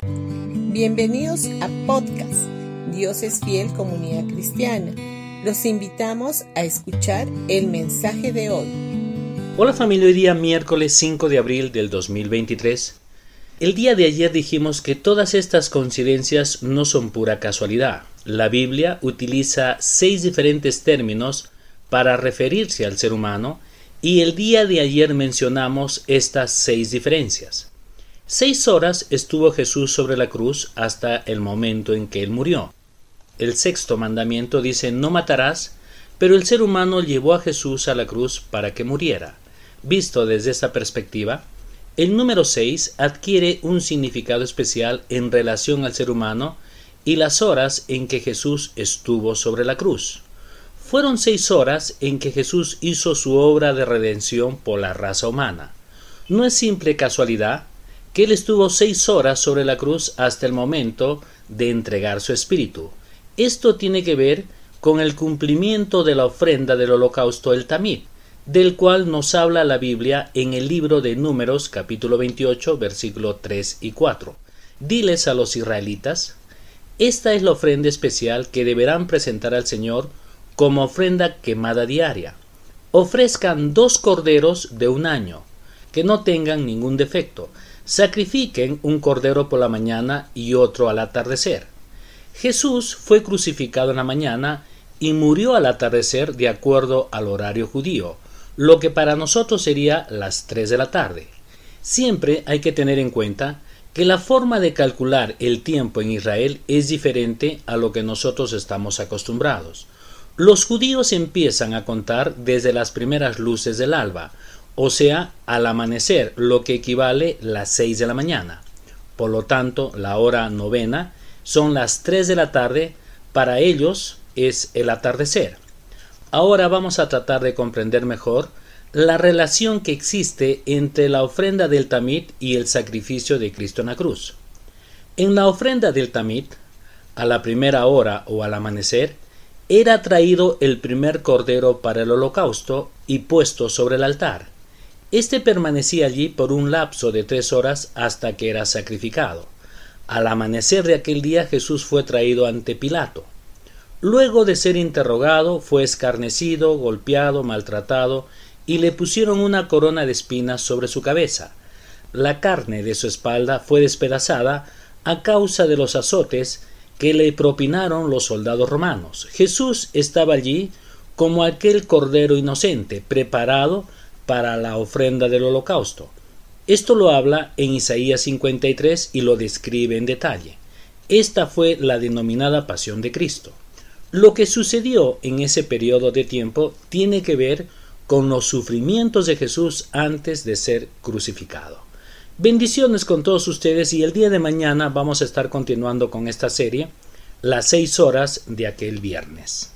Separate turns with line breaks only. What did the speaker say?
Bienvenidos a podcast Dios es fiel comunidad cristiana. Los invitamos a escuchar el mensaje de hoy.
Hola familia, hoy día miércoles 5 de abril del 2023. El día de ayer dijimos que todas estas coincidencias no son pura casualidad. La Biblia utiliza seis diferentes términos para referirse al ser humano y el día de ayer mencionamos estas seis diferencias. Seis horas estuvo Jesús sobre la cruz hasta el momento en que él murió. El sexto mandamiento dice no matarás, pero el ser humano llevó a Jesús a la cruz para que muriera. Visto desde esta perspectiva, el número seis adquiere un significado especial en relación al ser humano y las horas en que Jesús estuvo sobre la cruz. Fueron seis horas en que Jesús hizo su obra de redención por la raza humana. No es simple casualidad que Él estuvo seis horas sobre la cruz hasta el momento de entregar su espíritu. Esto tiene que ver con el cumplimiento de la ofrenda del holocausto el Tamid, del cual nos habla la Biblia en el libro de Números capítulo 28 versículo 3 y 4. Diles a los israelitas, esta es la ofrenda especial que deberán presentar al Señor como ofrenda quemada diaria. Ofrezcan dos corderos de un año, que no tengan ningún defecto. Sacrifiquen un cordero por la mañana y otro al atardecer. Jesús fue crucificado en la mañana y murió al atardecer de acuerdo al horario judío, lo que para nosotros sería las tres de la tarde. Siempre hay que tener en cuenta que la forma de calcular el tiempo en Israel es diferente a lo que nosotros estamos acostumbrados. Los judíos empiezan a contar desde las primeras luces del alba, o sea, al amanecer, lo que equivale las seis de la mañana. Por lo tanto, la hora novena son las tres de la tarde, para ellos es el atardecer. Ahora vamos a tratar de comprender mejor la relación que existe entre la ofrenda del tamit y el sacrificio de Cristo en la cruz. En la ofrenda del tamit, a la primera hora o al amanecer, era traído el primer cordero para el holocausto y puesto sobre el altar. Este permanecía allí por un lapso de tres horas hasta que era sacrificado. Al amanecer de aquel día Jesús fue traído ante Pilato. Luego de ser interrogado, fue escarnecido, golpeado, maltratado, y le pusieron una corona de espinas sobre su cabeza. La carne de su espalda fue despedazada a causa de los azotes que le propinaron los soldados romanos. Jesús estaba allí como aquel cordero inocente, preparado para la ofrenda del holocausto. Esto lo habla en Isaías 53 y lo describe en detalle. Esta fue la denominada pasión de Cristo. Lo que sucedió en ese periodo de tiempo tiene que ver con los sufrimientos de Jesús antes de ser crucificado. Bendiciones con todos ustedes y el día de mañana vamos a estar continuando con esta serie, las seis horas de aquel viernes.